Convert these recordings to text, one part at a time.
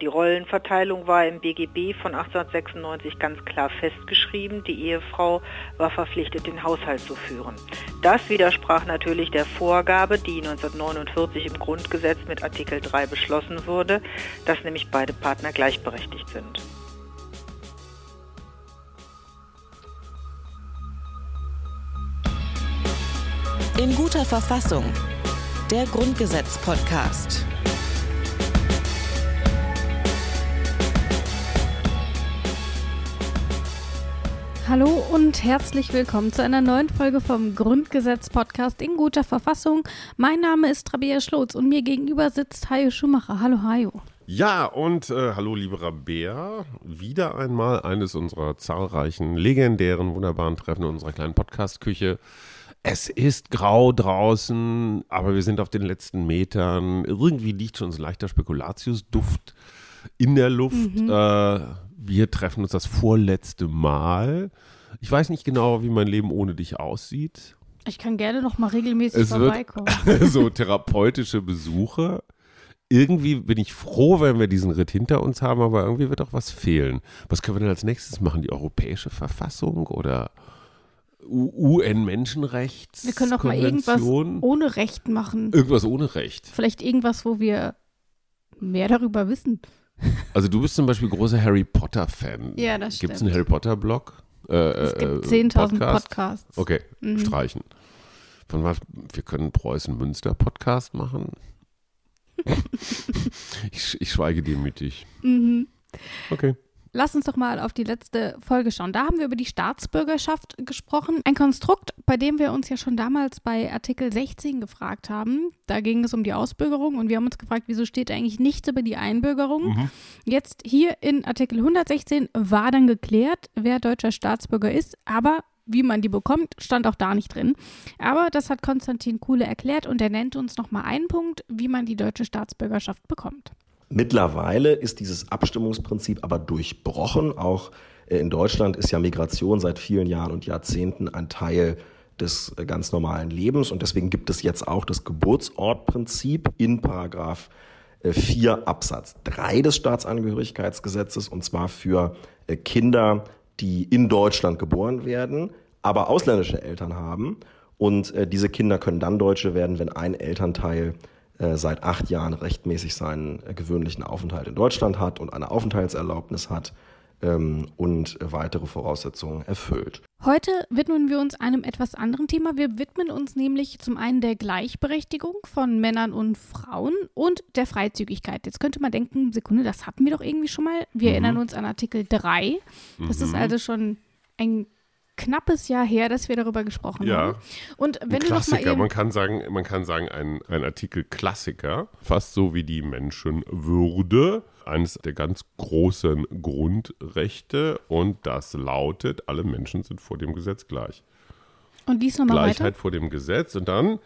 Die Rollenverteilung war im BGB von 1896 ganz klar festgeschrieben. Die Ehefrau war verpflichtet, den Haushalt zu führen. Das widersprach natürlich der Vorgabe, die 1949 im Grundgesetz mit Artikel 3 beschlossen wurde, dass nämlich beide Partner gleichberechtigt sind. In guter Verfassung. Der Grundgesetz-Podcast. Hallo und herzlich willkommen zu einer neuen Folge vom Grundgesetz-Podcast in guter Verfassung. Mein Name ist Rabea Schlotz und mir gegenüber sitzt Hajo Schumacher. Hallo Hajo. Ja, und äh, hallo liebe Rabea. Wieder einmal eines unserer zahlreichen, legendären, wunderbaren Treffen in unserer kleinen Podcast-Küche. Es ist grau draußen, aber wir sind auf den letzten Metern. Irgendwie liegt schon so ein leichter Spekulatius-Duft in der Luft. Mhm. Äh, wir treffen uns das vorletzte Mal. Ich weiß nicht genau, wie mein Leben ohne dich aussieht. Ich kann gerne noch mal regelmäßig es vorbeikommen. so therapeutische Besuche. Irgendwie bin ich froh, wenn wir diesen Ritt hinter uns haben, aber irgendwie wird auch was fehlen. Was können wir denn als nächstes machen? Die europäische Verfassung oder UN-Menschenrechts. Wir können doch mal irgendwas ohne Recht machen. Irgendwas ohne Recht. Vielleicht irgendwas, wo wir mehr darüber wissen. Also du bist zum Beispiel großer Harry Potter-Fan. Ja, das stimmt. Gibt es einen Harry Potter-Blog? Äh, es gibt 10.000 äh, Podcast? Podcasts. Okay, mhm. streichen. Von was? Wir können Preußen-Münster-Podcast machen. ich, ich schweige demütig. Mhm. Okay. Lass uns doch mal auf die letzte Folge schauen. Da haben wir über die Staatsbürgerschaft gesprochen. Ein Konstrukt, bei dem wir uns ja schon damals bei Artikel 16 gefragt haben. Da ging es um die Ausbürgerung und wir haben uns gefragt, wieso steht eigentlich nichts über die Einbürgerung. Mhm. Jetzt hier in Artikel 116 war dann geklärt, wer deutscher Staatsbürger ist, aber wie man die bekommt, stand auch da nicht drin. Aber das hat Konstantin Kuhle erklärt und er nennt uns nochmal einen Punkt, wie man die deutsche Staatsbürgerschaft bekommt. Mittlerweile ist dieses Abstimmungsprinzip aber durchbrochen. Auch äh, in Deutschland ist ja Migration seit vielen Jahren und Jahrzehnten ein Teil des äh, ganz normalen Lebens und deswegen gibt es jetzt auch das Geburtsortprinzip in Paragraph 4 äh, Absatz 3 des Staatsangehörigkeitsgesetzes und zwar für Kinder, die in Deutschland geboren werden, aber ausländische Eltern haben und diese Kinder können dann Deutsche werden, wenn ein Elternteil seit acht Jahren rechtmäßig seinen äh, gewöhnlichen Aufenthalt in Deutschland hat und eine Aufenthaltserlaubnis hat ähm, und weitere Voraussetzungen erfüllt. Heute widmen wir uns einem etwas anderen Thema. Wir widmen uns nämlich zum einen der Gleichberechtigung von Männern und Frauen und der Freizügigkeit. Jetzt könnte man denken, Sekunde, das hatten wir doch irgendwie schon mal. Wir mhm. erinnern uns an Artikel 3. Das mhm. ist also schon ein knappes Jahr her, dass wir darüber gesprochen ja. haben. Und wenn ein du Klassiker, noch mal eben man kann sagen, man kann sagen, ein, ein Artikel Klassiker, fast so wie die Menschenwürde, eines der ganz großen Grundrechte und das lautet, alle Menschen sind vor dem Gesetz gleich. Und dies nochmal Gleichheit weiter? vor dem Gesetz und dann,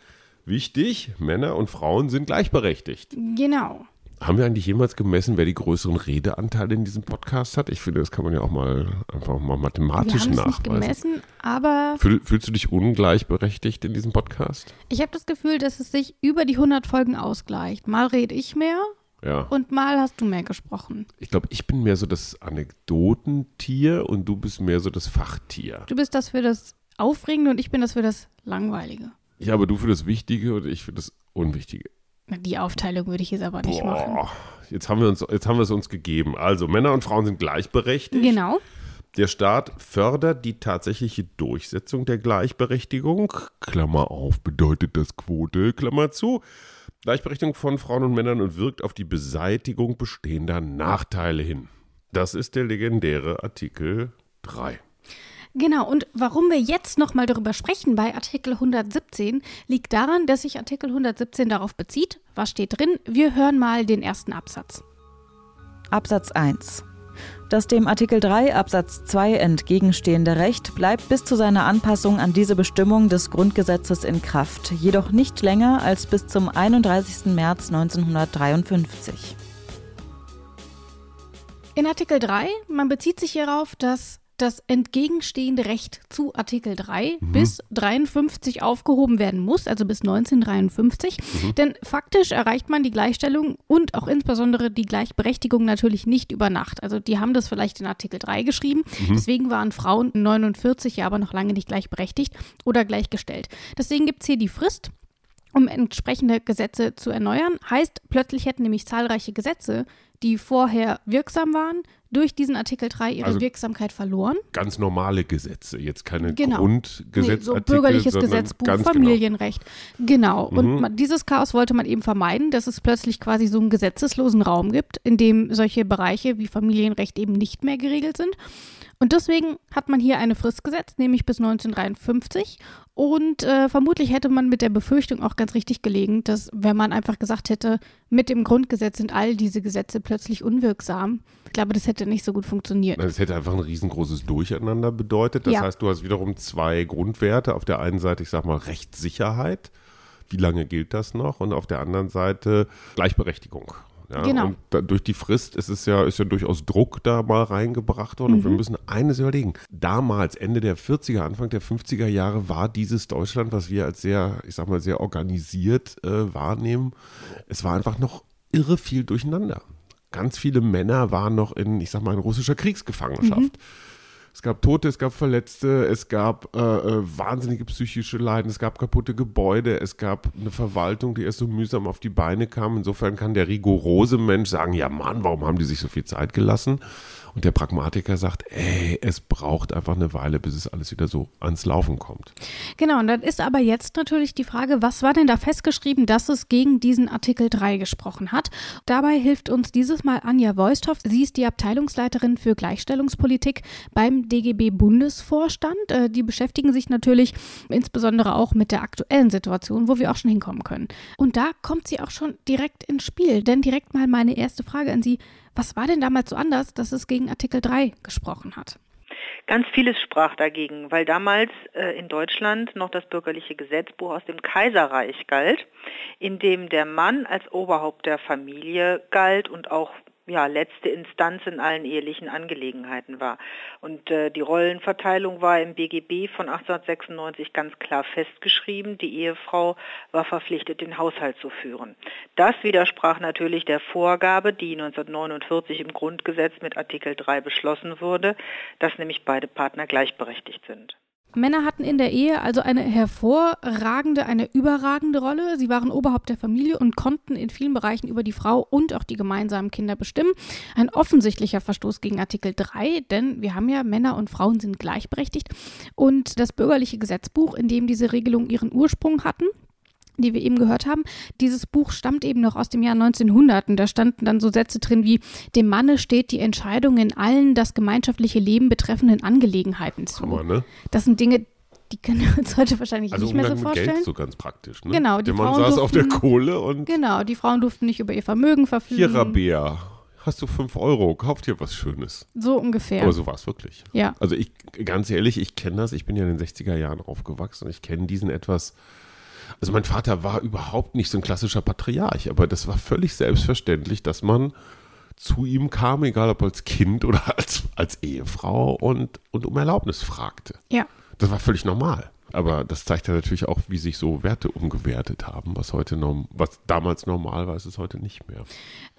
wichtig, Männer und Frauen sind gleichberechtigt. Genau. Haben wir eigentlich jemals gemessen, wer die größeren Redeanteile in diesem Podcast hat? Ich finde, das kann man ja auch mal einfach mal mathematisch wir nachweisen. Nicht gemessen, aber Fühl, fühlst du dich ungleichberechtigt in diesem Podcast? Ich habe das Gefühl, dass es sich über die 100 Folgen ausgleicht. Mal rede ich mehr ja. und mal hast du mehr gesprochen. Ich glaube, ich bin mehr so das Anekdotentier und du bist mehr so das Fachtier. Du bist das für das Aufregende und ich bin das für das Langweilige. Ja, aber du für das Wichtige und ich für das Unwichtige. Die Aufteilung würde ich jetzt aber nicht Boah, machen. Jetzt haben, wir uns, jetzt haben wir es uns gegeben. Also Männer und Frauen sind gleichberechtigt. Genau. Der Staat fördert die tatsächliche Durchsetzung der Gleichberechtigung. Klammer auf, bedeutet das Quote, Klammer zu. Gleichberechtigung von Frauen und Männern und wirkt auf die Beseitigung bestehender Nachteile hin. Das ist der legendäre Artikel 3. Genau, und warum wir jetzt nochmal darüber sprechen bei Artikel 117, liegt daran, dass sich Artikel 117 darauf bezieht. Was steht drin? Wir hören mal den ersten Absatz. Absatz 1. Das dem Artikel 3 Absatz 2 entgegenstehende Recht bleibt bis zu seiner Anpassung an diese Bestimmung des Grundgesetzes in Kraft, jedoch nicht länger als bis zum 31. März 1953. In Artikel 3, man bezieht sich hierauf, dass das entgegenstehende Recht zu Artikel 3 mhm. bis 53 aufgehoben werden muss, also bis 1953. Mhm. Denn faktisch erreicht man die Gleichstellung und auch insbesondere die Gleichberechtigung natürlich nicht über Nacht. Also die haben das vielleicht in Artikel 3 geschrieben. Mhm. Deswegen waren Frauen 49 ja aber noch lange nicht gleichberechtigt oder gleichgestellt. Deswegen gibt es hier die Frist um entsprechende Gesetze zu erneuern. Heißt, plötzlich hätten nämlich zahlreiche Gesetze, die vorher wirksam waren, durch diesen Artikel 3 ihre also Wirksamkeit verloren. Ganz normale Gesetze, jetzt keine genau. Grundgesetze. Nee, so bürgerliches Gesetzbuch, genau. Familienrecht. Genau. genau. Und mhm. dieses Chaos wollte man eben vermeiden, dass es plötzlich quasi so einen gesetzeslosen Raum gibt, in dem solche Bereiche wie Familienrecht eben nicht mehr geregelt sind. Und deswegen hat man hier eine Frist gesetzt, nämlich bis 1953. Und äh, vermutlich hätte man mit der Befürchtung auch ganz richtig gelegen, dass wenn man einfach gesagt hätte, mit dem Grundgesetz sind all diese Gesetze plötzlich unwirksam, ich glaube, das hätte nicht so gut funktioniert. Das hätte einfach ein riesengroßes Durcheinander bedeutet. Das ja. heißt, du hast wiederum zwei Grundwerte. Auf der einen Seite, ich sag mal, Rechtssicherheit. Wie lange gilt das noch? Und auf der anderen Seite Gleichberechtigung. Ja, genau. Und da, durch die Frist ist es ja, ist ja durchaus Druck da mal reingebracht worden. Mhm. Und wir mhm. müssen eines überlegen. Damals, Ende der 40er, Anfang der 50er Jahre, war dieses Deutschland, was wir als sehr, ich sag mal, sehr organisiert äh, wahrnehmen, es war einfach noch irre viel durcheinander. Ganz viele Männer waren noch in, ich sag mal, in russischer Kriegsgefangenschaft. Mhm. Es gab Tote, es gab Verletzte, es gab äh, äh, wahnsinnige psychische Leiden, es gab kaputte Gebäude, es gab eine Verwaltung, die erst so mühsam auf die Beine kam. Insofern kann der rigorose Mensch sagen, ja Mann, warum haben die sich so viel Zeit gelassen? Und der Pragmatiker sagt, ey, es braucht einfach eine Weile, bis es alles wieder so ans Laufen kommt. Genau, und dann ist aber jetzt natürlich die Frage, was war denn da festgeschrieben, dass es gegen diesen Artikel 3 gesprochen hat? Dabei hilft uns dieses Mal Anja Voisthoff. Sie ist die Abteilungsleiterin für Gleichstellungspolitik beim DGB-Bundesvorstand. Äh, die beschäftigen sich natürlich insbesondere auch mit der aktuellen Situation, wo wir auch schon hinkommen können. Und da kommt sie auch schon direkt ins Spiel. Denn direkt mal meine erste Frage an Sie. Was war denn damals so anders, dass es gegen Artikel 3 gesprochen hat? Ganz vieles sprach dagegen, weil damals äh, in Deutschland noch das bürgerliche Gesetzbuch aus dem Kaiserreich galt, in dem der Mann als Oberhaupt der Familie galt und auch ja, letzte Instanz in allen ehelichen Angelegenheiten war. Und äh, die Rollenverteilung war im BGB von 1896 ganz klar festgeschrieben. Die Ehefrau war verpflichtet, den Haushalt zu führen. Das widersprach natürlich der Vorgabe, die 1949 im Grundgesetz mit Artikel 3 beschlossen wurde, dass nämlich beide Partner gleichberechtigt sind. Männer hatten in der Ehe also eine hervorragende, eine überragende Rolle. Sie waren Oberhaupt der Familie und konnten in vielen Bereichen über die Frau und auch die gemeinsamen Kinder bestimmen. Ein offensichtlicher Verstoß gegen Artikel 3, denn wir haben ja Männer und Frauen sind gleichberechtigt. Und das bürgerliche Gesetzbuch, in dem diese Regelungen ihren Ursprung hatten, die wir eben gehört haben. Dieses Buch stammt eben noch aus dem Jahr 1900 und da standen dann so Sätze drin wie, dem Manne steht die Entscheidung in allen das gemeinschaftliche Leben betreffenden Angelegenheiten zu. Hammer, ne? Das sind Dinge, die können wir uns heute wahrscheinlich also nicht mehr so vorstellen. Geld so ganz praktisch, ne? Genau, die der Mann saß durften, auf der Kohle und. Genau, die Frauen durften nicht über ihr Vermögen verfügen. Hier, Rabea, hast du fünf Euro, kauf dir was Schönes. So ungefähr. Aber so war es wirklich. Ja. Also ich, ganz ehrlich, ich kenne das, ich bin ja in den 60er Jahren aufgewachsen und ich kenne diesen etwas also mein Vater war überhaupt nicht so ein klassischer Patriarch, aber das war völlig selbstverständlich, dass man zu ihm kam, egal ob als Kind oder als, als Ehefrau und, und um Erlaubnis fragte. Ja. Das war völlig normal. Aber das zeigt ja natürlich auch, wie sich so Werte umgewertet haben, was heute was damals normal war, ist es heute nicht mehr.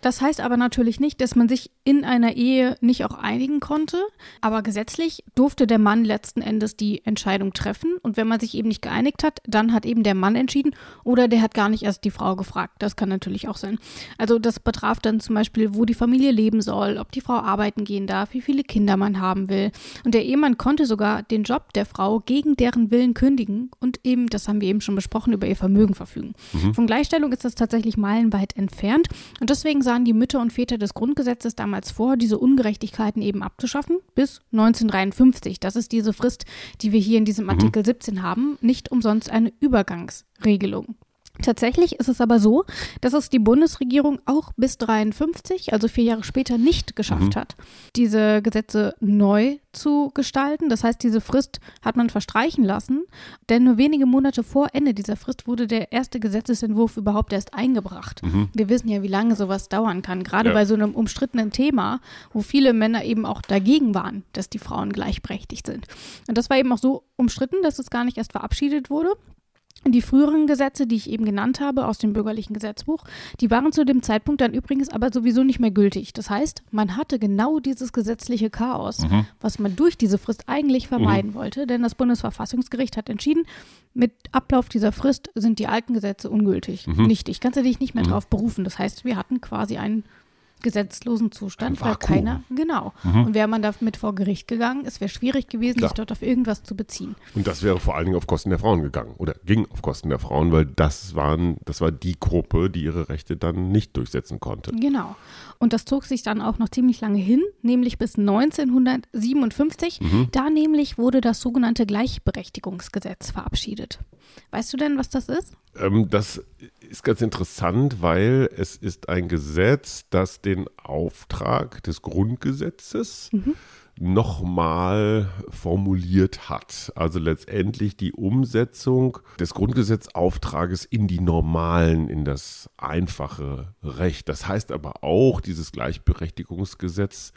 Das heißt aber natürlich nicht, dass man sich in einer Ehe nicht auch einigen konnte, aber gesetzlich durfte der Mann letzten Endes die Entscheidung treffen und wenn man sich eben nicht geeinigt hat, dann hat eben der Mann entschieden oder der hat gar nicht erst die Frau gefragt. Das kann natürlich auch sein. Also das betraf dann zum Beispiel, wo die Familie leben soll, ob die Frau arbeiten gehen darf, wie viele Kinder man haben will. Und der Ehemann konnte sogar den Job der Frau gegen deren Willen kündigen und eben, das haben wir eben schon besprochen, über ihr Vermögen verfügen. Mhm. Von Gleichstellung ist das tatsächlich meilenweit entfernt und deswegen sahen die Mütter und Väter des Grundgesetzes damals vor, diese Ungerechtigkeiten eben abzuschaffen bis 1953. Das ist diese Frist, die wir hier in diesem mhm. Artikel 17 haben, nicht umsonst eine Übergangsregelung. Tatsächlich ist es aber so, dass es die Bundesregierung auch bis 53, also vier Jahre später, nicht geschafft Mhm. hat, diese Gesetze neu zu gestalten. Das heißt, diese Frist hat man verstreichen lassen, denn nur wenige Monate vor Ende dieser Frist wurde der erste Gesetzesentwurf überhaupt erst eingebracht. Wir wissen ja, wie lange sowas dauern kann, gerade Ja. bei so einem umstrittenen Thema, wo viele Männer eben auch dagegen waren, dass die Frauen gleichberechtigt sind. Und das war eben auch so umstritten, dass es gar nicht erst verabschiedet wurde. Die früheren Gesetze, die ich eben genannt habe aus dem bürgerlichen Gesetzbuch, die waren zu dem Zeitpunkt dann übrigens aber sowieso nicht mehr gültig. Das heißt, man hatte genau dieses gesetzliche Chaos, was man durch diese Frist eigentlich vermeiden wollte, denn das Bundesverfassungsgericht hat entschieden, mit Ablauf dieser Frist sind die alten Gesetze ungültig, nichtig. Kannst du dich nicht mehr drauf berufen. Das heißt, wir hatten quasi einen gesetzlosen Zustand, weil keiner, genau. Und wäre man damit vor Gericht gegangen, es wäre schwierig gewesen, Klar. sich dort auf irgendwas zu beziehen. Und das wäre vor allen Dingen auf Kosten der Frauen gegangen oder ging auf Kosten der Frauen, weil das waren, das war die Gruppe, die ihre Rechte dann nicht durchsetzen konnte. Genau. Und das zog sich dann auch noch ziemlich lange hin, nämlich bis 1957. Da nämlich wurde das sogenannte Gleichberechtigungsgesetz verabschiedet. Weißt du denn, was das ist? Ähm, das ist ganz interessant, weil es ist ein Gesetz, das den Auftrag des Grundgesetzes nochmal formuliert hat. Also letztendlich die Umsetzung des Grundgesetzauftrages in die normalen, in das einfache Recht. Das heißt aber auch, dieses Gleichberechtigungsgesetz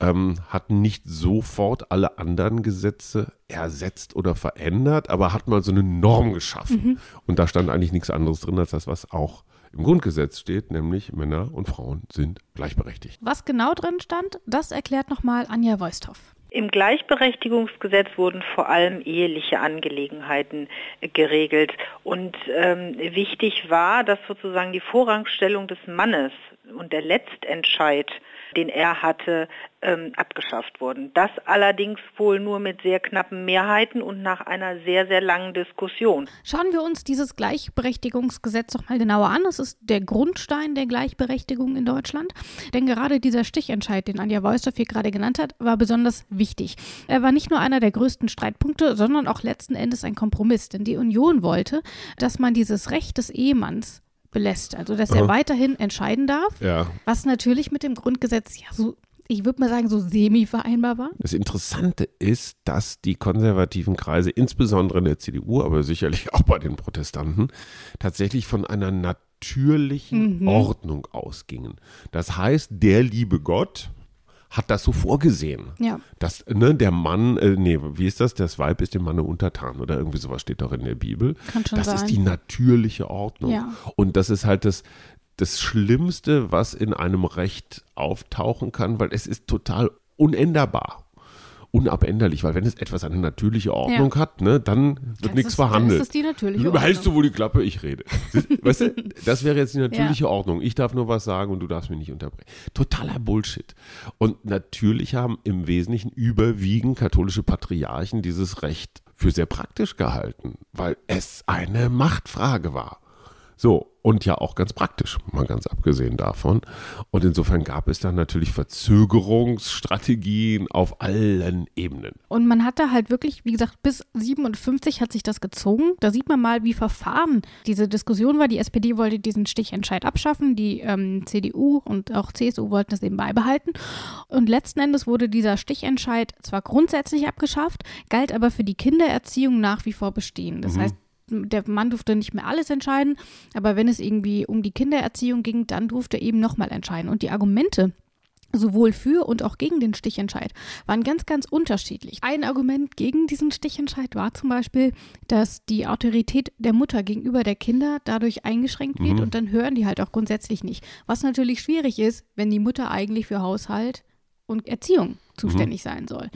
ähm, hat nicht sofort alle anderen Gesetze ersetzt oder verändert, aber hat mal so eine Norm geschaffen. Und da stand eigentlich nichts anderes drin als das, was auch im Grundgesetz steht, nämlich Männer und Frauen sind gleichberechtigt. Was genau drin stand, das erklärt nochmal Anja Voisthoff. Im Gleichberechtigungsgesetz wurden vor allem eheliche Angelegenheiten äh, geregelt. Und ähm, wichtig war, dass sozusagen die Vorrangstellung des Mannes und der Letztentscheid, den er hatte, ähm, abgeschafft wurden. Das allerdings wohl nur mit sehr knappen Mehrheiten und nach einer sehr, sehr langen Diskussion. Schauen wir uns dieses Gleichberechtigungsgesetz doch mal genauer an. Es ist der Grundstein der Gleichberechtigung in Deutschland. Denn gerade dieser Stichentscheid, den Anja Voisthoff hier gerade genannt hat, war besonders wichtig. Er war nicht nur einer der größten Streitpunkte, sondern auch letzten Endes ein Kompromiss. Denn die Union wollte, dass man dieses Recht des Ehemanns belässt. Also, dass er Aha. weiterhin entscheiden darf. Ja. Was natürlich mit dem Grundgesetz ja so, ich würde mal sagen, so semi vereinbar war. Das Interessante ist, dass die konservativen Kreise, insbesondere in der CDU, aber sicherlich auch bei den Protestanten, tatsächlich von einer natürlichen Mhm. Ordnung ausgingen. Das heißt, der liebe Gott hat das so vorgesehen. Ja. Dass ne, der Mann, äh, nee, wie ist das? Das Weib ist dem Manne untertan oder irgendwie sowas steht doch in der Bibel. Kann schon das sein. ist die natürliche Ordnung. Ja. Und das ist halt das, das Schlimmste, was in einem Recht auftauchen kann, weil es ist total unänderbar. Unabänderlich, weil wenn es etwas eine natürliche Ordnung hat, ne, dann wird nichts ist- dann verhandelt. ist das die natürliche Du behältst du Ordnung. wohl die Klappe, ich rede. weißt du, das wäre jetzt die natürliche Ordnung. Ich darf nur was sagen und du darfst mich nicht unterbrechen. Totaler Bullshit. Und natürlich haben im Wesentlichen überwiegend katholische Patriarchen dieses Recht für sehr praktisch gehalten, weil es eine Machtfrage war. So, und ja auch ganz praktisch, mal ganz abgesehen davon. Und insofern gab es dann natürlich Verzögerungsstrategien auf allen Ebenen. Und man hat da halt wirklich, wie gesagt, bis 57 hat sich das gezogen. Da sieht man mal, wie verfahren diese Diskussion war. Die SPD wollte diesen Stichentscheid abschaffen, die ähm, CDU und auch CSU wollten es eben beibehalten. Und letzten Endes wurde dieser Stichentscheid zwar grundsätzlich abgeschafft, galt aber für die Kindererziehung nach wie vor bestehen. Das heißt, der Mann durfte nicht mehr alles entscheiden, aber wenn es irgendwie um die Kindererziehung ging, dann durfte er eben nochmal entscheiden. Und die Argumente, sowohl für und auch gegen den Stichentscheid waren ganz, ganz unterschiedlich. Ein Argument gegen diesen Stichentscheid war zum Beispiel, dass die Autorität der Mutter gegenüber der Kinder dadurch eingeschränkt wird und dann hören die halt auch grundsätzlich nicht. Was natürlich schwierig ist, wenn die Mutter eigentlich für Haushalt und Erziehung zuständig sein soll.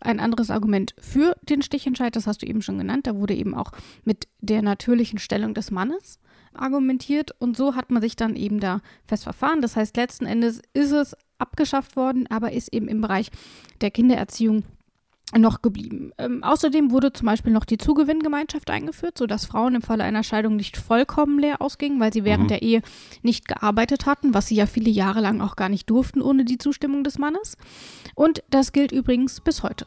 Ein anderes Argument für den Stichentscheid, das hast du eben schon genannt, da wurde eben auch mit der natürlichen Stellung des Mannes argumentiert und so hat man sich dann eben da fest verfahren. Das heißt, letzten Endes ist es abgeschafft worden, aber ist eben im Bereich der Kindererziehung noch geblieben. Ähm, außerdem wurde zum Beispiel noch die Zugewinngemeinschaft eingeführt, sodass Frauen im Falle einer Scheidung nicht vollkommen leer ausgingen, weil sie während der Ehe nicht gearbeitet hatten, was sie ja viele Jahre lang auch gar nicht durften ohne die Zustimmung des Mannes. Und das gilt übrigens bis heute.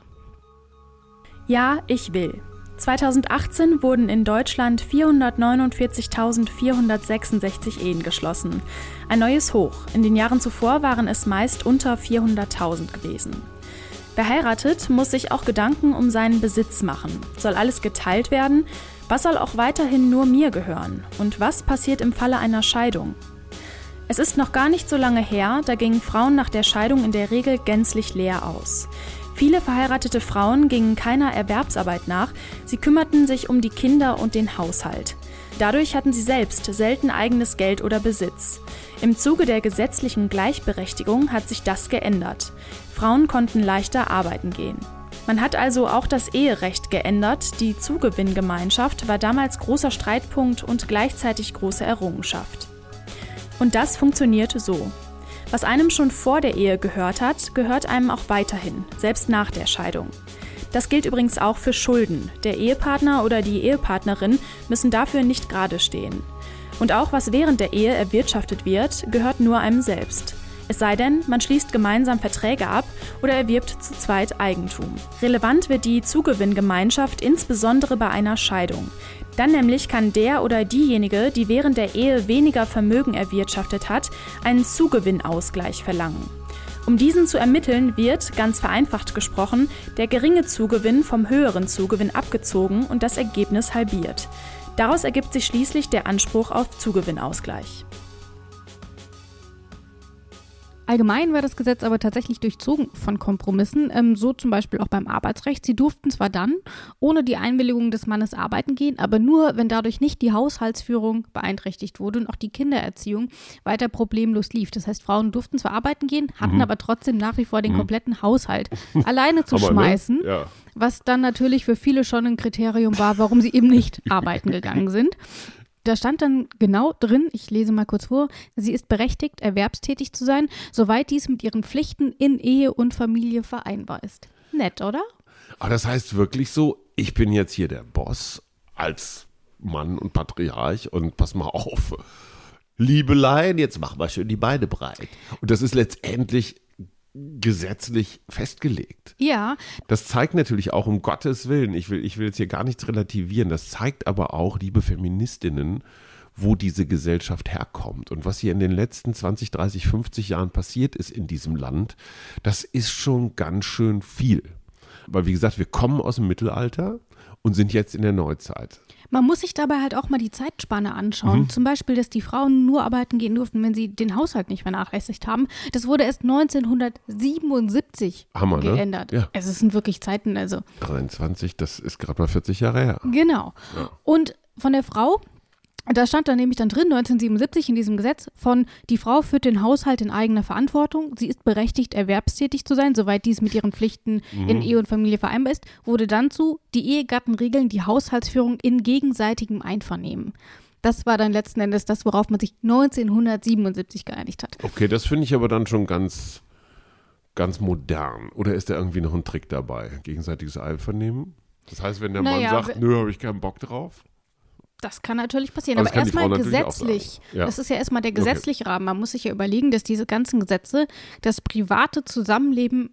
Ja, ich will. 2018 wurden in Deutschland 449.466 Ehen geschlossen. Ein neues Hoch. In den Jahren zuvor waren es meist unter 400.000 gewesen. Wer heiratet, muss sich auch Gedanken um seinen Besitz machen. Soll alles geteilt werden? Was soll auch weiterhin nur mir gehören? Und was passiert im Falle einer Scheidung? Es ist noch gar nicht so lange her, da gingen Frauen nach der Scheidung in der Regel gänzlich leer aus. Viele verheiratete Frauen gingen keiner Erwerbsarbeit nach, sie kümmerten sich um die Kinder und den Haushalt. Dadurch hatten sie selbst selten eigenes Geld oder Besitz. Im Zuge der gesetzlichen Gleichberechtigung hat sich das geändert. Frauen konnten leichter arbeiten gehen. Man hat also auch das Eherecht geändert, die Zugewinngemeinschaft war damals großer Streitpunkt und gleichzeitig große Errungenschaft. Und das funktioniert so. Was einem schon vor der Ehe gehört hat, gehört einem auch weiterhin, selbst nach der Scheidung. Das gilt übrigens auch für Schulden. Der Ehepartner oder die Ehepartnerin müssen dafür nicht gerade stehen. Und auch was während der Ehe erwirtschaftet wird, gehört nur einem selbst. Es sei denn, man schließt gemeinsam Verträge ab oder erwirbt zu zweit Eigentum. Relevant wird die Zugewinngemeinschaft insbesondere bei einer Scheidung. Dann nämlich kann der oder diejenige, die während der Ehe weniger Vermögen erwirtschaftet hat, einen Zugewinnausgleich verlangen. Um diesen zu ermitteln, wird, ganz vereinfacht gesprochen, der geringe Zugewinn vom höheren Zugewinn abgezogen und das Ergebnis halbiert. Daraus ergibt sich schließlich der Anspruch auf Zugewinnausgleich. Allgemein war das Gesetz aber tatsächlich durchzogen von Kompromissen, ähm, so zum Beispiel auch beim Arbeitsrecht. Sie durften zwar dann ohne die Einwilligung des Mannes arbeiten gehen, aber nur, wenn dadurch nicht die Haushaltsführung beeinträchtigt wurde und auch die Kindererziehung weiter problemlos lief. Das heißt, Frauen durften zwar arbeiten gehen, hatten mhm. aber trotzdem nach wie vor den mhm. kompletten Haushalt alleine zu aber, ne? schmeißen, ne? ja. was dann natürlich für viele schon ein Kriterium war, warum sie eben nicht arbeiten gegangen sind. Da stand dann genau drin, ich lese mal kurz vor, sie ist berechtigt, erwerbstätig zu sein, soweit dies mit ihren Pflichten in Ehe und Familie vereinbar ist. Nett, oder? Aber das heißt wirklich so, ich bin jetzt hier der Boss als Mann und Patriarch und pass mal auf. Liebelein, jetzt mach mal schön die Beine breit. Und das ist letztendlich gesetzlich festgelegt. Ja. Das zeigt natürlich auch um Gottes Willen, ich will, ich will jetzt hier gar nichts relativieren, das zeigt aber auch, liebe Feministinnen, wo diese Gesellschaft herkommt und was hier in den letzten 20, 30, 50 Jahren passiert ist in diesem Land, das ist schon ganz schön viel. Weil, wie gesagt, wir kommen aus dem Mittelalter und sind jetzt in der Neuzeit. Man muss sich dabei halt auch mal die Zeitspanne anschauen. Mhm. Zum Beispiel, dass die Frauen nur arbeiten gehen durften, wenn sie den Haushalt nicht vernachlässigt haben. Das wurde erst 1977 Hammer, ne? geändert. Ne? Ja. Also es sind wirklich Zeiten, also. 23, das ist gerade mal 40 Jahre her. Genau. Ja. Und von der Frau da stand dann nämlich dann drin, 1977 in diesem Gesetz, von die Frau führt den Haushalt in eigener Verantwortung, sie ist berechtigt, erwerbstätig zu sein, soweit dies mit ihren Pflichten mhm. in Ehe und Familie vereinbar ist, wurde dann zu, die Ehegatten regeln die Haushaltsführung in gegenseitigem Einvernehmen. Das war dann letzten Endes das, worauf man sich 1977 geeinigt hat. Okay, das finde ich aber dann schon ganz, ganz modern. Oder ist da irgendwie noch ein Trick dabei? Gegenseitiges Einvernehmen? Das heißt, wenn der naja, Mann sagt, nö, habe ich keinen Bock drauf, das kann natürlich passieren, aber, aber erstmal gesetzlich. Ja. Das ist ja erstmal der gesetzliche okay. Rahmen. Man muss sich ja überlegen, dass diese ganzen Gesetze das private Zusammenleben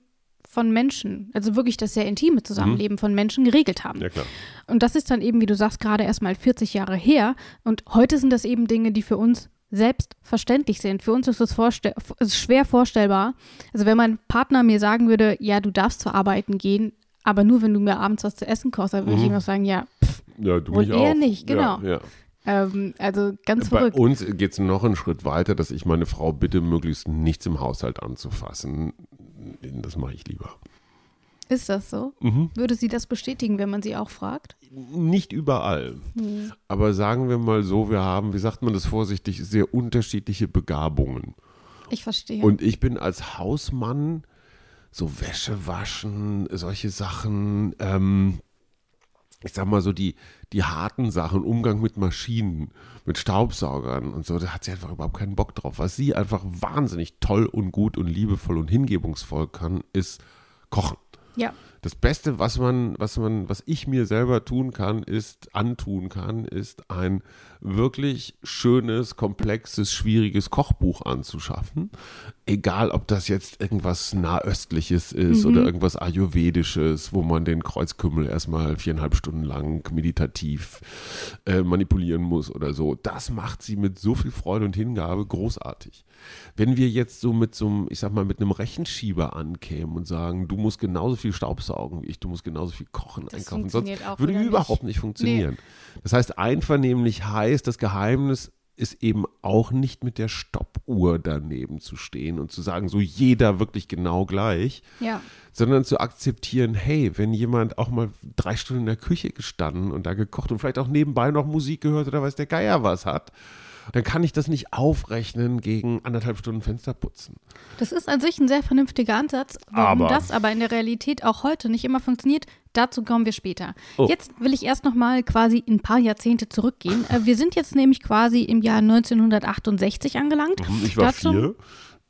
von Menschen, also wirklich das sehr intime Zusammenleben mhm. von Menschen geregelt haben. Ja, klar. Und das ist dann eben, wie du sagst, gerade erstmal 40 Jahre her. Und heute sind das eben Dinge, die für uns selbstverständlich sind. Für uns ist es vorstell ist schwer vorstellbar. Also wenn mein Partner mir sagen würde, ja, du darfst zur Arbeiten gehen, aber nur wenn du mir abends was zu essen kochst, dann würde mhm. ich immer sagen, ja, pff, ja, du und mich er auch. nicht, genau. Ja, ja. Ähm, also ganz verrückt. Bei uns geht es noch einen Schritt weiter, dass ich meine Frau bitte, möglichst nichts im Haushalt anzufassen. Das mache ich lieber. Ist das so? Mhm. Würde sie das bestätigen, wenn man sie auch fragt? Nicht überall. Mhm. Aber sagen wir mal so, wir haben, wie sagt man das vorsichtig, sehr unterschiedliche Begabungen. Ich verstehe. Und ich bin als Hausmann so Wäsche waschen, solche Sachen, ähm, ich sag mal so, die, die harten Sachen, Umgang mit Maschinen, mit Staubsaugern und so, da hat sie einfach überhaupt keinen Bock drauf. Was sie einfach wahnsinnig toll und gut und liebevoll und hingebungsvoll kann, ist kochen. Ja. Das Beste, was man, was man, was ich mir selber tun kann, ist, antun kann, ist ein wirklich schönes, komplexes, schwieriges Kochbuch anzuschaffen. Egal, ob das jetzt irgendwas Nahöstliches ist mhm. oder irgendwas Ayurvedisches, wo man den Kreuzkümmel erstmal viereinhalb Stunden lang meditativ äh, manipulieren muss oder so. Das macht sie mit so viel Freude und Hingabe großartig. Wenn wir jetzt so mit so einem, ich sag mal, mit einem Rechenschieber ankämen und sagen, du musst genauso viel Staubsaugen wie ich, du musst genauso viel kochen, das einkaufen, sonst würde überhaupt nicht funktionieren. Nee. Das heißt, einvernehmlich heißt, das Geheimnis ist eben auch nicht mit der Stoppuhr daneben zu stehen und zu sagen, so jeder wirklich genau gleich, ja. sondern zu akzeptieren, hey, wenn jemand auch mal drei Stunden in der Küche gestanden und da gekocht und vielleicht auch nebenbei noch Musik gehört oder weiß der Geier was hat, dann kann ich das nicht aufrechnen gegen anderthalb Stunden Fenster putzen. Das ist an sich ein sehr vernünftiger Ansatz. Warum aber. das aber in der Realität auch heute nicht immer funktioniert, dazu kommen wir später. Oh. Jetzt will ich erst noch mal quasi ein paar Jahrzehnte zurückgehen. Äh, wir sind jetzt nämlich quasi im Jahr 1968 angelangt. Mhm, ich war dazu, vier.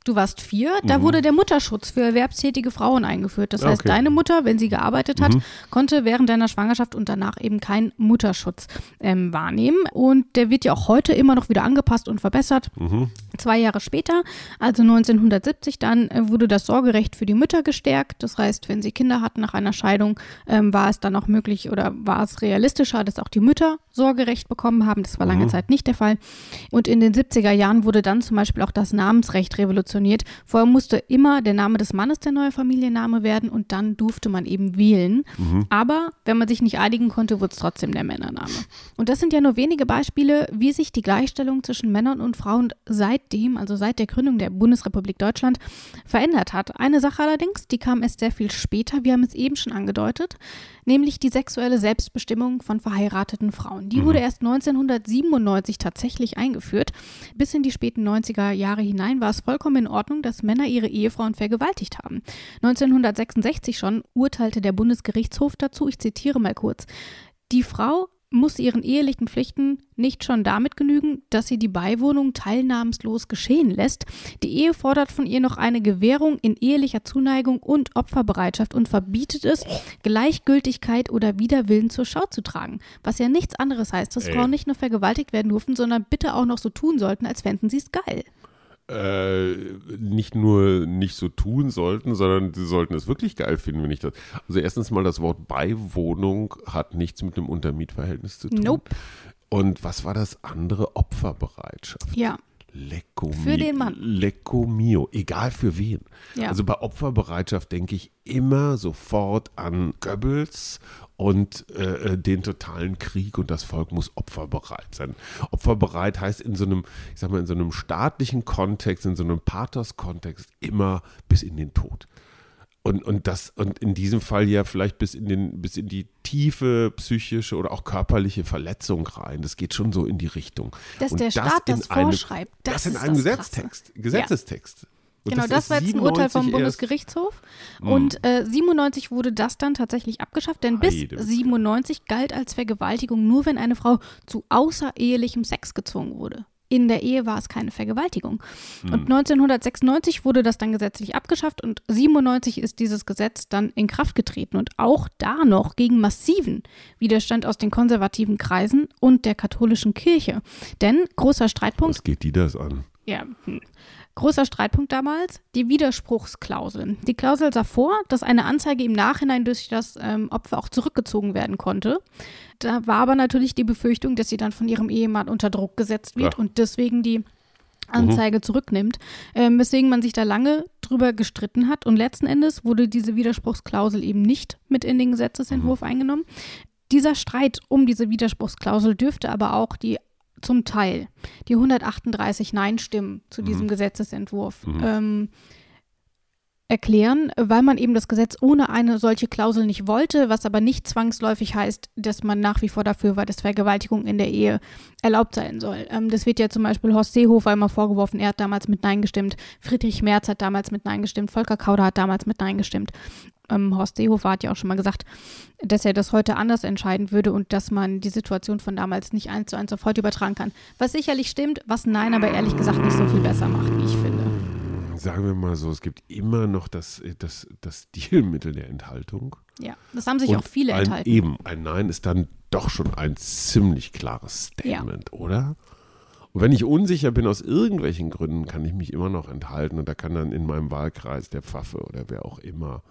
Du warst vier, da mhm. wurde der Mutterschutz für erwerbstätige Frauen eingeführt. Das heißt, okay. deine Mutter, wenn sie gearbeitet hat, mhm. konnte während deiner Schwangerschaft und danach eben keinen Mutterschutz ähm, wahrnehmen. Und der wird ja auch heute immer noch wieder angepasst und verbessert. Mhm. Zwei Jahre später, also 1970, dann äh, wurde das Sorgerecht für die Mütter gestärkt. Das heißt, wenn sie Kinder hatten nach einer Scheidung, ähm, war es dann auch möglich oder war es realistischer, dass auch die Mütter Sorgerecht bekommen haben. Das war lange mhm. Zeit nicht der Fall. Und in den 70er Jahren wurde dann zum Beispiel auch das Namensrecht revolutioniert funktioniert. Vorher musste immer der Name des Mannes der neue Familienname werden und dann durfte man eben wählen. Mhm. Aber wenn man sich nicht einigen konnte, wurde es trotzdem der Männername. Und das sind ja nur wenige Beispiele, wie sich die Gleichstellung zwischen Männern und Frauen seitdem, also seit der Gründung der Bundesrepublik Deutschland, verändert hat. Eine Sache allerdings, die kam erst sehr viel später, wir haben es eben schon angedeutet, nämlich die sexuelle Selbstbestimmung von verheirateten Frauen. Die mhm. wurde erst 1997 tatsächlich eingeführt. Bis in die späten 90er Jahre hinein war es vollkommen in Ordnung, dass Männer ihre Ehefrauen vergewaltigt haben. 1966 schon urteilte der Bundesgerichtshof dazu, ich zitiere mal kurz, die Frau muss ihren ehelichen Pflichten nicht schon damit genügen, dass sie die Beiwohnung teilnahmslos geschehen lässt. Die Ehe fordert von ihr noch eine Gewährung in ehelicher Zuneigung und Opferbereitschaft und verbietet es, Gleichgültigkeit oder Widerwillen zur Schau zu tragen. Was ja nichts anderes heißt, dass Ey. Frauen nicht nur vergewaltigt werden durften, sondern bitte auch noch so tun sollten, als fänden sie es geil. Äh, nicht nur nicht so tun sollten, sondern sie sollten es wirklich geil finden, wenn ich das. Also erstens mal das Wort Beiwohnung hat nichts mit einem Untermietverhältnis zu tun. Nope. Und was war das andere? Opferbereitschaft. Ja. Lecco für den Mann. Lecco mio, egal für wen. Ja. Also bei Opferbereitschaft denke ich immer sofort an Goebbels und äh, äh, den totalen Krieg und das Volk muss opferbereit sein. Opferbereit heißt in so einem, ich sag mal, in so einem staatlichen Kontext, in so einem Pathos-Kontext immer bis in den Tod. Und, und das, und in diesem Fall ja vielleicht bis in den, bis in die tiefe psychische oder auch körperliche Verletzung rein. Das geht schon so in die Richtung. Dass und der Staat das, das vorschreibt. das, das in einem Gesetztext, Gesetzestext. Ja. Genau, das, das war jetzt ein Urteil vom Bundesgerichtshof. Hm. Und äh, 97 wurde das dann tatsächlich abgeschafft, denn bis 97 galt als Vergewaltigung nur, wenn eine Frau zu außerehelichem Sex gezwungen wurde. In der Ehe war es keine Vergewaltigung. Hm. Und 1996 wurde das dann gesetzlich abgeschafft und 97 ist dieses Gesetz dann in Kraft getreten und auch da noch gegen massiven Widerstand aus den konservativen Kreisen und der katholischen Kirche. Denn großer Streitpunkt. Was geht die das an? Ja, hm. Großer Streitpunkt damals, die Widerspruchsklausel. Die Klausel sah vor, dass eine Anzeige im Nachhinein durch das ähm, Opfer auch zurückgezogen werden konnte. Da war aber natürlich die Befürchtung, dass sie dann von ihrem Ehemann unter Druck gesetzt wird ja. und deswegen die Anzeige mhm. zurücknimmt, ähm, weswegen man sich da lange drüber gestritten hat und letzten Endes wurde diese Widerspruchsklausel eben nicht mit in den Gesetzesentwurf mhm. eingenommen. Dieser Streit um diese Widerspruchsklausel dürfte aber auch die zum Teil die 138 Nein-Stimmen zu diesem mhm. Gesetzesentwurf mhm. ähm, erklären, weil man eben das Gesetz ohne eine solche Klausel nicht wollte, was aber nicht zwangsläufig heißt, dass man nach wie vor dafür war, dass Vergewaltigung in der Ehe erlaubt sein soll. Ähm, das wird ja zum Beispiel Horst Seehofer immer vorgeworfen, er hat damals mit Nein gestimmt, Friedrich Merz hat damals mit Nein gestimmt, Volker Kauder hat damals mit Nein gestimmt. Ähm, Horst Seehofer hat ja auch schon mal gesagt, dass er das heute anders entscheiden würde und dass man die Situation von damals nicht eins zu eins auf heute übertragen kann. Was sicherlich stimmt, was Nein aber ehrlich gesagt nicht so viel besser macht, wie ich finde sagen wir mal so, es gibt immer noch das, das, das Stilmittel der Enthaltung. Ja, das haben sich Und auch viele ein, enthalten. Eben, ein Nein ist dann doch schon ein ziemlich klares Statement, ja. oder? Und wenn ich unsicher bin aus irgendwelchen Gründen, kann ich mich immer noch enthalten und da kann dann in meinem Wahlkreis der Pfaffe oder wer auch immer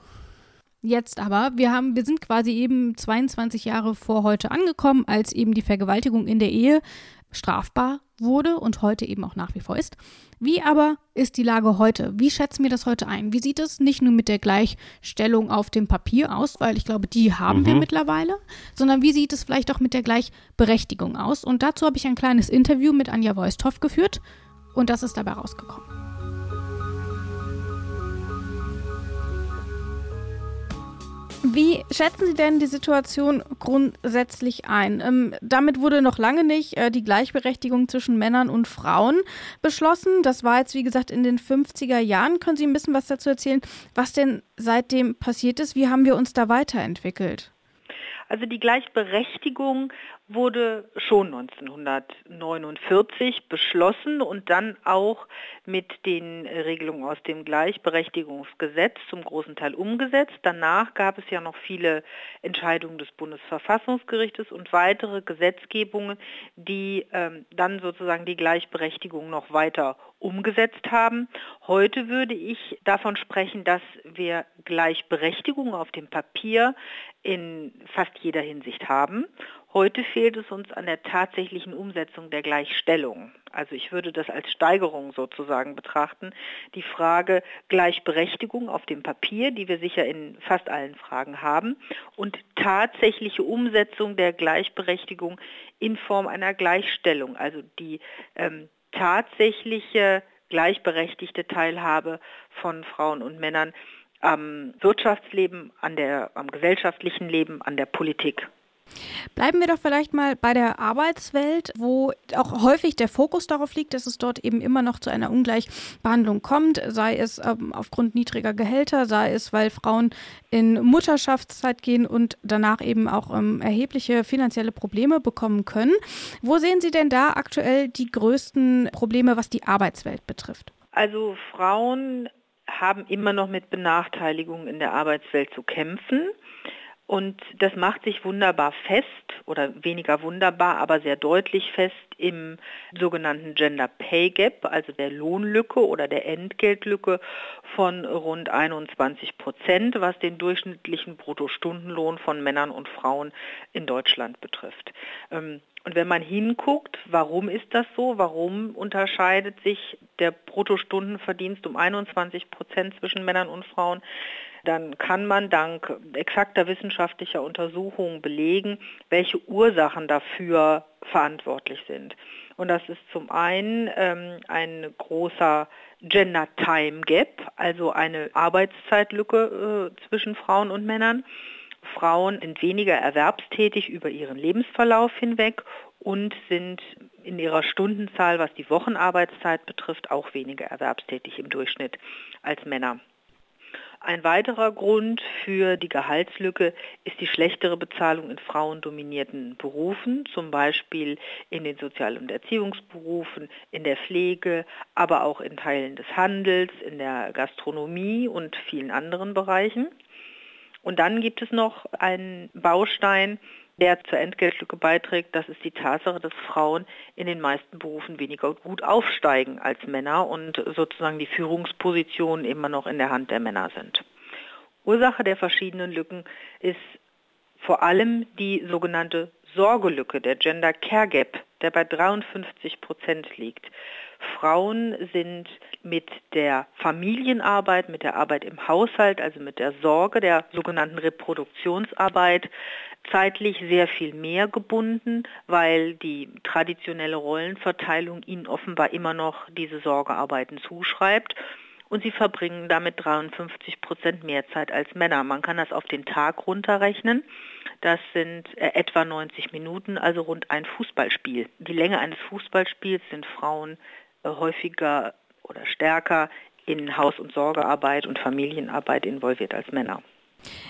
Jetzt aber, wir haben, wir sind quasi eben 22 Jahre vor heute angekommen, als eben die Vergewaltigung in der Ehe strafbar wurde und heute eben auch nach wie vor ist. Wie aber ist die Lage heute? Wie schätzen wir das heute ein? Wie sieht es nicht nur mit der Gleichstellung auf dem Papier aus, weil ich glaube, die haben mhm. wir mittlerweile, sondern wie sieht es vielleicht auch mit der Gleichberechtigung aus? Und dazu habe ich ein kleines Interview mit Anja Voisthoff geführt und das ist dabei rausgekommen. Wie schätzen Sie denn die Situation grundsätzlich ein? Ähm, damit wurde noch lange nicht äh, die Gleichberechtigung zwischen Männern und Frauen beschlossen. Das war jetzt, wie gesagt, in den 50er Jahren. Können Sie ein bisschen was dazu erzählen, was denn seitdem passiert ist? Wie haben wir uns da weiterentwickelt? Also die Gleichberechtigung wurde schon 1949 beschlossen und dann auch mit den Regelungen aus dem Gleichberechtigungsgesetz zum großen Teil umgesetzt. Danach gab es ja noch viele Entscheidungen des Bundesverfassungsgerichtes und weitere Gesetzgebungen, die ähm, dann sozusagen die Gleichberechtigung noch weiter umgesetzt haben. Heute würde ich davon sprechen, dass wir Gleichberechtigung auf dem Papier in fast jeder Hinsicht haben. Heute fehlt es uns an der tatsächlichen Umsetzung der Gleichstellung. Also ich würde das als Steigerung sozusagen betrachten. Die Frage Gleichberechtigung auf dem Papier, die wir sicher in fast allen Fragen haben, und tatsächliche Umsetzung der Gleichberechtigung in Form einer Gleichstellung, also die ähm, tatsächliche gleichberechtigte Teilhabe von Frauen und Männern am Wirtschaftsleben, an der, am gesellschaftlichen Leben, an der Politik. Bleiben wir doch vielleicht mal bei der Arbeitswelt, wo auch häufig der Fokus darauf liegt, dass es dort eben immer noch zu einer Ungleichbehandlung kommt, sei es ähm, aufgrund niedriger Gehälter, sei es, weil Frauen in Mutterschaftszeit gehen und danach eben auch ähm, erhebliche finanzielle Probleme bekommen können. Wo sehen Sie denn da aktuell die größten Probleme, was die Arbeitswelt betrifft? Also Frauen haben immer noch mit Benachteiligungen in der Arbeitswelt zu kämpfen. Und das macht sich wunderbar fest oder weniger wunderbar, aber sehr deutlich fest im sogenannten Gender Pay Gap, also der Lohnlücke oder der Entgeltlücke von rund 21 Prozent, was den durchschnittlichen Bruttostundenlohn von Männern und Frauen in Deutschland betrifft. Ähm, und wenn man hinguckt, warum ist das so? Warum unterscheidet sich der Bruttostundenverdienst um 21 Prozent zwischen Männern und Frauen? Dann kann man dank exakter wissenschaftlicher Untersuchungen belegen, welche Ursachen dafür verantwortlich sind. Und das ist zum einen ähm, ein großer Gender Time Gap, also eine Arbeitszeitlücke äh, zwischen Frauen und Männern. Frauen sind weniger erwerbstätig über ihren Lebensverlauf hinweg und sind in ihrer Stundenzahl, was die Wochenarbeitszeit betrifft, auch weniger erwerbstätig im Durchschnitt als Männer. Ein weiterer Grund für die Gehaltslücke ist die schlechtere Bezahlung in frauendominierten Berufen, zum Beispiel in den Sozial- und Erziehungsberufen, in der Pflege, aber auch in Teilen des Handels, in der Gastronomie und vielen anderen Bereichen. Und dann gibt es noch einen Baustein, der zur Entgeltlücke beiträgt, das ist die Tatsache, dass Frauen in den meisten Berufen weniger gut aufsteigen als Männer und sozusagen die Führungspositionen immer noch in der Hand der Männer sind. Ursache der verschiedenen Lücken ist vor allem die sogenannte Sorgelücke, der Gender Care Gap, der bei 53 Prozent liegt. Frauen sind mit der Familienarbeit, mit der Arbeit im Haushalt, also mit der Sorge, der sogenannten Reproduktionsarbeit zeitlich sehr viel mehr gebunden, weil die traditionelle Rollenverteilung ihnen offenbar immer noch diese Sorgearbeiten zuschreibt und sie verbringen damit 53 Prozent mehr Zeit als Männer. Man kann das auf den Tag runterrechnen. Das sind äh, etwa 90 Minuten, also rund ein Fußballspiel. Die Länge eines Fußballspiels sind Frauen äh, häufiger oder stärker in Haus- und Sorgearbeit und Familienarbeit involviert als Männer.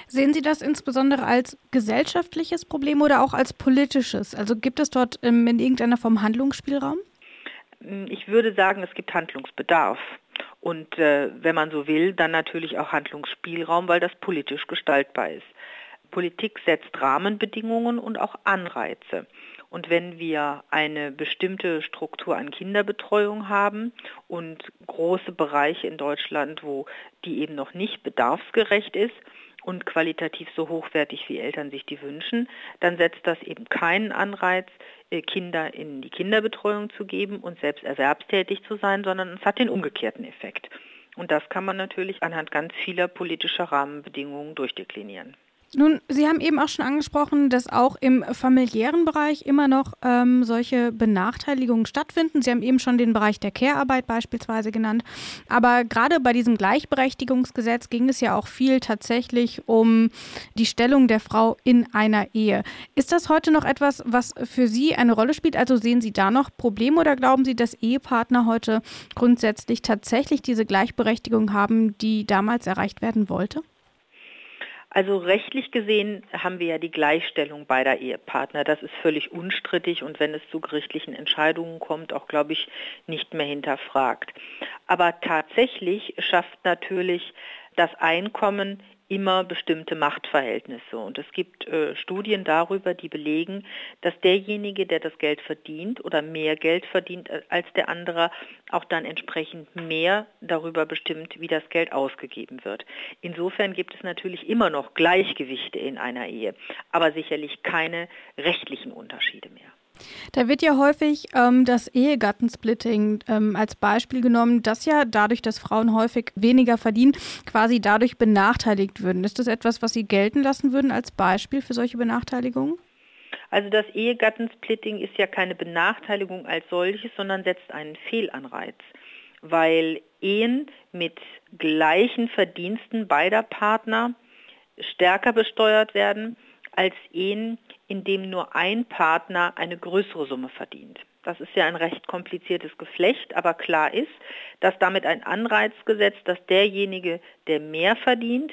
Sehen Sie das insbesondere als gesellschaftliches Problem oder auch als politisches? Also gibt es dort ähm, in irgendeiner Form Handlungsspielraum? Ich würde sagen, es gibt Handlungsbedarf. Und äh, wenn man so will, dann natürlich auch Handlungsspielraum, weil das politisch gestaltbar ist. Politik setzt Rahmenbedingungen und auch Anreize. Und wenn wir eine bestimmte Struktur an Kinderbetreuung haben und große Bereiche in Deutschland, wo die eben noch nicht bedarfsgerecht ist und qualitativ so hochwertig wie Eltern sich die wünschen, dann setzt das eben keinen Anreiz, äh, Kinder in die Kinderbetreuung zu geben und selbst erwerbstätig zu sein, sondern es hat den umgekehrten Effekt. Und das kann man natürlich anhand ganz vieler politischer Rahmenbedingungen durchdeklinieren. Nun, Sie haben eben auch schon angesprochen, dass auch im familiären Bereich immer noch ähm, solche Benachteiligungen stattfinden. Sie haben eben schon den Bereich der Care-Arbeit beispielsweise genannt. Aber gerade bei diesem Gleichberechtigungsgesetz ging es ja auch viel tatsächlich um die Stellung der Frau in einer Ehe. Ist das heute noch etwas, was für Sie eine Rolle spielt? Also sehen Sie da noch Probleme oder glauben Sie, dass Ehepartner heute grundsätzlich tatsächlich diese Gleichberechtigung haben, die damals erreicht werden wollte? Also rechtlich gesehen haben wir ja die Gleichstellung beider Ehepartner. Das ist völlig unstrittig und wenn es zu gerichtlichen Entscheidungen kommt, auch, glaube ich, nicht mehr hinterfragt. Aber tatsächlich schafft natürlich das Einkommen immer bestimmte Machtverhältnisse. Und es gibt äh, Studien darüber, die belegen, dass derjenige, der das Geld verdient oder mehr Geld verdient als der andere, auch dann entsprechend mehr darüber bestimmt, wie das Geld ausgegeben wird. Insofern gibt es natürlich immer noch Gleichgewichte in einer Ehe, aber sicherlich keine rechtlichen Unterschiede mehr. Da wird ja häufig ähm, das Ehegattensplitting ähm, als Beispiel genommen, dass ja dadurch, dass Frauen häufig weniger verdienen, quasi dadurch benachteiligt würden. Ist das etwas, was Sie gelten lassen würden als Beispiel für solche Benachteiligungen? Also das Ehegattensplitting ist ja keine Benachteiligung als solches, sondern setzt einen Fehlanreiz, weil Ehen mit gleichen Verdiensten beider Partner stärker besteuert werden als Ehen, in dem nur ein Partner eine größere Summe verdient. Das ist ja ein recht kompliziertes Geflecht, aber klar ist, dass damit ein Anreiz gesetzt, dass derjenige, der mehr verdient,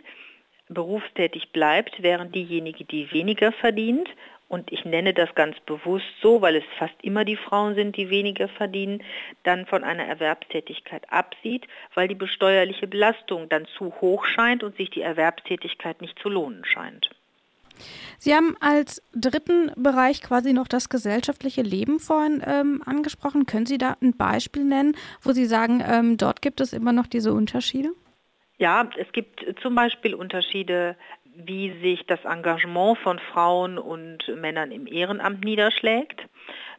berufstätig bleibt, während diejenige, die weniger verdient, und ich nenne das ganz bewusst so, weil es fast immer die Frauen sind, die weniger verdienen, dann von einer Erwerbstätigkeit absieht, weil die besteuerliche Belastung dann zu hoch scheint und sich die Erwerbstätigkeit nicht zu lohnen scheint. Sie haben als dritten Bereich quasi noch das gesellschaftliche Leben vorhin ähm, angesprochen. Können Sie da ein Beispiel nennen, wo Sie sagen, ähm, dort gibt es immer noch diese Unterschiede? Ja, es gibt zum Beispiel Unterschiede, wie sich das Engagement von Frauen und Männern im Ehrenamt niederschlägt.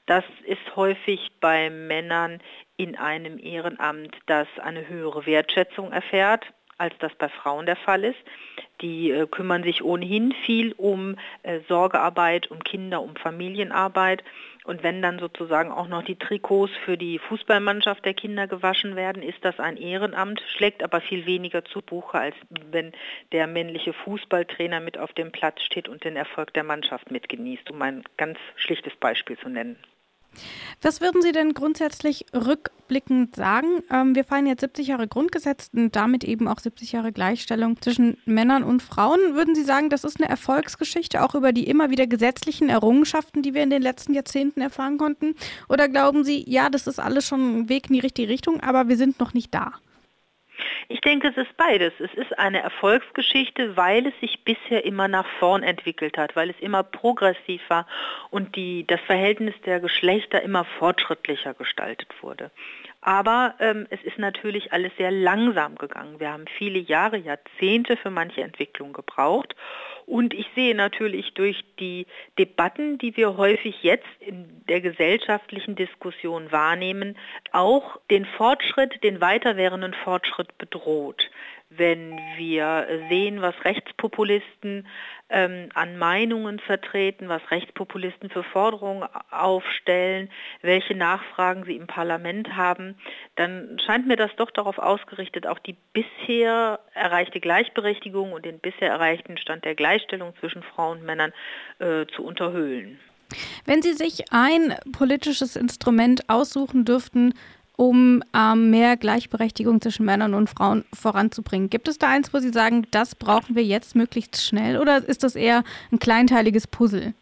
Das ist häufig bei Männern in einem Ehrenamt, das eine höhere Wertschätzung erfährt als das bei Frauen der Fall ist. Die äh, kümmern sich ohnehin viel um äh, Sorgearbeit, um Kinder, um Familienarbeit. Und wenn dann sozusagen auch noch die Trikots für die Fußballmannschaft der Kinder gewaschen werden, ist das ein Ehrenamt, schlägt aber viel weniger zu Buche, als wenn der männliche Fußballtrainer mit auf dem Platz steht und den Erfolg der Mannschaft mitgenießt, um ein ganz schlichtes Beispiel zu nennen. Was würden Sie denn grundsätzlich rückblickend sagen? Ähm, wir feiern jetzt 70 Jahre Grundgesetz und damit eben auch 70 Jahre Gleichstellung zwischen Männern und Frauen. Würden Sie sagen, das ist eine Erfolgsgeschichte, auch über die immer wieder gesetzlichen Errungenschaften, die wir in den letzten Jahrzehnten erfahren konnten? Oder glauben Sie, ja, das ist alles schon ein Weg in die richtige Richtung, aber wir sind noch nicht da? Ich denke, es ist beides. Es ist eine Erfolgsgeschichte, weil es sich bisher immer nach vorn entwickelt hat, weil es immer progressiv war und die, das Verhältnis der Geschlechter immer fortschrittlicher gestaltet wurde. Aber ähm, es ist natürlich alles sehr langsam gegangen. Wir haben viele Jahre, Jahrzehnte für manche Entwicklung gebraucht. Und ich sehe natürlich durch die Debatten, die wir häufig jetzt in der gesellschaftlichen Diskussion wahrnehmen, auch den Fortschritt, den weiterwährenden Fortschritt bedroht wenn wir sehen, was Rechtspopulisten ähm, an Meinungen vertreten, was Rechtspopulisten für Forderungen aufstellen, welche Nachfragen sie im Parlament haben, dann scheint mir das doch darauf ausgerichtet, auch die bisher erreichte Gleichberechtigung und den bisher erreichten Stand der Gleichstellung zwischen Frauen und Männern äh, zu unterhöhlen. Wenn Sie sich ein politisches Instrument aussuchen dürften, um ähm, mehr Gleichberechtigung zwischen Männern und Frauen voranzubringen. Gibt es da eins, wo Sie sagen, das brauchen wir jetzt möglichst schnell oder ist das eher ein kleinteiliges Puzzle?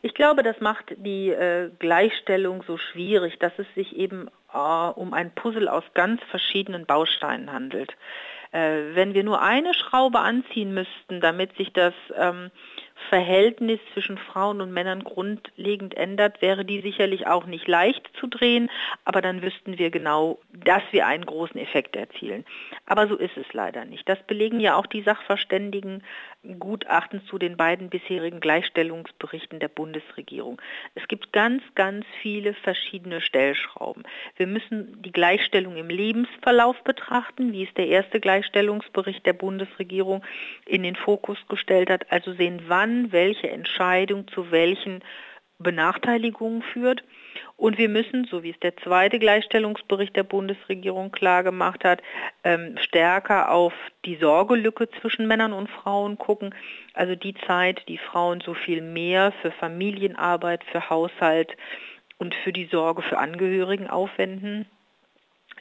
Ich glaube, das macht die äh, Gleichstellung so schwierig, dass es sich eben äh, um ein Puzzle aus ganz verschiedenen Bausteinen handelt. Äh, wenn wir nur eine Schraube anziehen müssten, damit sich das ähm, Verhältnis zwischen Frauen und Männern grundlegend ändert, wäre die sicherlich auch nicht leicht zu drehen, aber dann wüssten wir genau, dass wir einen großen Effekt erzielen. Aber so ist es leider nicht. Das belegen ja auch die Sachverständigen Gutachten zu den beiden bisherigen Gleichstellungsberichten der Bundesregierung. Es gibt ganz, ganz viele verschiedene Stellschrauben. Wir müssen die Gleichstellung im Lebensverlauf betrachten, wie es der erste Gleichstellungsbericht der Bundesregierung in den Fokus gestellt hat, also sehen, wann welche Entscheidung zu welchen Benachteiligungen führt. Und wir müssen, so wie es der zweite Gleichstellungsbericht der Bundesregierung klar gemacht hat, ähm, stärker auf die Sorgelücke zwischen Männern und Frauen gucken. Also die Zeit, die Frauen so viel mehr für Familienarbeit, für Haushalt und für die Sorge für Angehörigen aufwenden.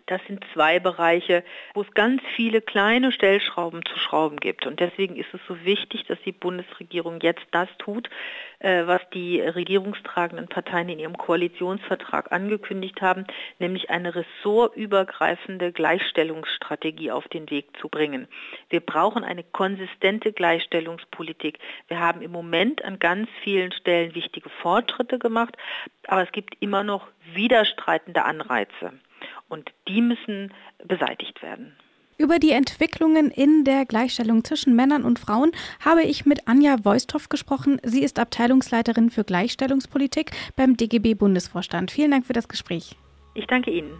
Das sind zwei Bereiche, wo es ganz viele kleine Stellschrauben zu schrauben gibt. Und deswegen ist es so wichtig, dass die Bundesregierung jetzt das tut, äh, was die regierungstragenden Parteien in ihrem Koalitionsvertrag angekündigt haben, nämlich eine ressortübergreifende Gleichstellungsstrategie auf den Weg zu bringen. Wir brauchen eine konsistente Gleichstellungspolitik. Wir haben im Moment an ganz vielen Stellen wichtige Fortschritte gemacht, aber es gibt immer noch widerstreitende Anreize und die müssen beseitigt werden. Über die Entwicklungen in der Gleichstellung zwischen Männern und Frauen habe ich mit Anja Voisthoff gesprochen. Sie ist Abteilungsleiterin für Gleichstellungspolitik beim DGB Bundesvorstand. Vielen Dank für das Gespräch. Ich danke Ihnen.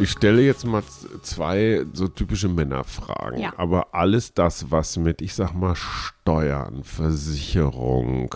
Ich stelle jetzt mal zwei so typische Männerfragen. Ja. Aber alles das, was mit, ich sag mal, Steuern, Versicherung,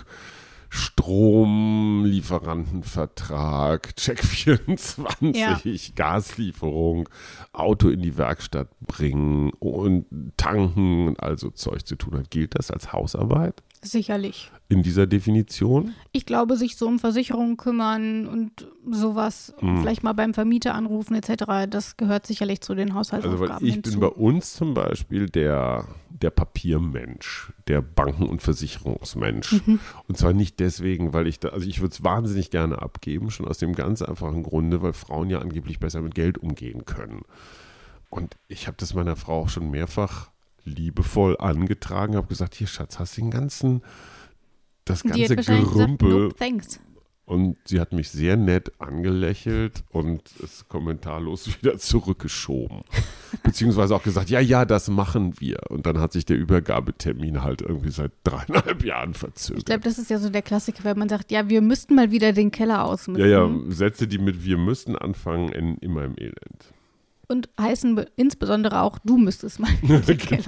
Stromlieferantenvertrag, Check 24, ja. Gaslieferung, Auto in die Werkstatt bringen und tanken und also Zeug zu tun hat. Gilt das als Hausarbeit? Sicherlich. In dieser Definition? Ich glaube, sich so um Versicherungen kümmern und sowas, hm. vielleicht mal beim Vermieter anrufen etc., das gehört sicherlich zu den Haushaltsaufgaben Also ich hinzu. bin bei uns zum Beispiel der, der Papiermensch, der Banken- und Versicherungsmensch. Mhm. Und zwar nicht deswegen, weil ich da, also ich würde es wahnsinnig gerne abgeben, schon aus dem ganz einfachen Grunde, weil Frauen ja angeblich besser mit Geld umgehen können. Und ich habe das meiner Frau auch schon mehrfach liebevoll angetragen, habe gesagt, hier Schatz, hast du den ganzen, das ganze Gerümpel. Gesagt, no, und sie hat mich sehr nett angelächelt und es kommentarlos wieder zurückgeschoben. Beziehungsweise auch gesagt, ja, ja, das machen wir. Und dann hat sich der Übergabetermin halt irgendwie seit dreieinhalb Jahren verzögert. Ich glaube, das ist ja so der Klassiker, wenn man sagt, ja, wir müssten mal wieder den Keller ausmisten. Ja, ja, Sätze, die mit wir müssten anfangen, enden immer im Elend und heißen insbesondere auch, du müsstest mal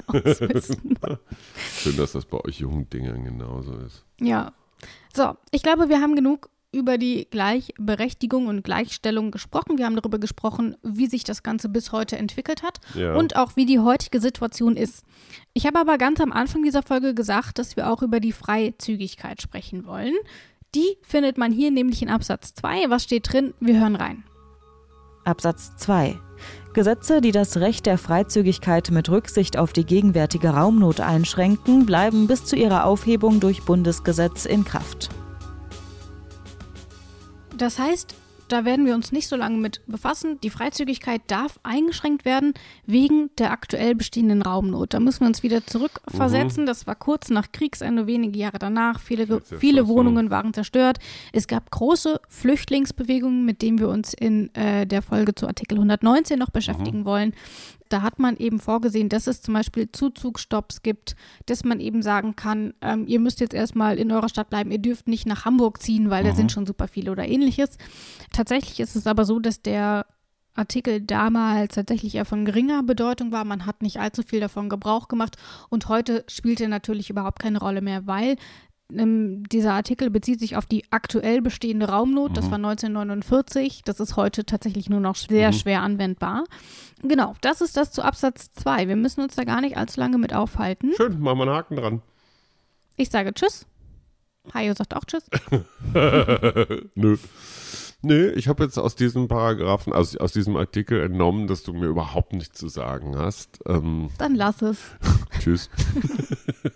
ausmisten. Schön, dass das bei euch jungen Dingern genauso ist. Ja. So, ich glaube, wir haben genug über die Gleichberechtigung und Gleichstellung gesprochen. Wir haben darüber gesprochen, wie sich das Ganze bis heute entwickelt hat ja. und auch wie die heutige Situation ist. Ich habe aber ganz am Anfang dieser Folge gesagt, dass wir auch über die Freizügigkeit sprechen wollen. Die findet man hier nämlich in Absatz 2. Was steht drin? Wir hören rein. Absatz 2. Gesetze, die das Recht der Freizügigkeit mit Rücksicht auf die gegenwärtige Raumnot einschränken, bleiben bis zu ihrer Aufhebung durch Bundesgesetz in Kraft. Das heißt, da werden wir uns nicht so lange mit befassen. Die Freizügigkeit darf eingeschränkt werden wegen der aktuell bestehenden Raumnot. Da müssen wir uns wieder zurückversetzen. Mhm. Das war kurz nach Kriegsende, wenige Jahre danach. Viele, viele Wohnungen waren zerstört. Es gab große Flüchtlingsbewegungen, mit denen wir uns in äh, der Folge zu Artikel 119 noch beschäftigen mhm. wollen. Da hat man eben vorgesehen, dass es zum Beispiel Zuzugstopps gibt, dass man eben sagen kann, ähm, ihr müsst jetzt erstmal in eurer Stadt bleiben, ihr dürft nicht nach Hamburg ziehen, weil mhm. da sind schon super viele oder ähnliches. Tatsächlich ist es aber so, dass der Artikel damals tatsächlich eher von geringer Bedeutung war. Man hat nicht allzu viel davon Gebrauch gemacht und heute spielt er natürlich überhaupt keine Rolle mehr, weil dieser Artikel bezieht sich auf die aktuell bestehende Raumnot. Mhm. Das war 1949. Das ist heute tatsächlich nur noch sehr mhm. schwer anwendbar. Genau, das ist das zu Absatz 2. Wir müssen uns da gar nicht allzu lange mit aufhalten. Schön, machen wir einen Haken dran. Ich sage Tschüss. Hajo sagt auch Tschüss. Nö. Nö, ich habe jetzt aus diesem Paragraphen, aus, aus diesem Artikel entnommen, dass du mir überhaupt nichts zu sagen hast. Ähm, Dann lass es. tschüss.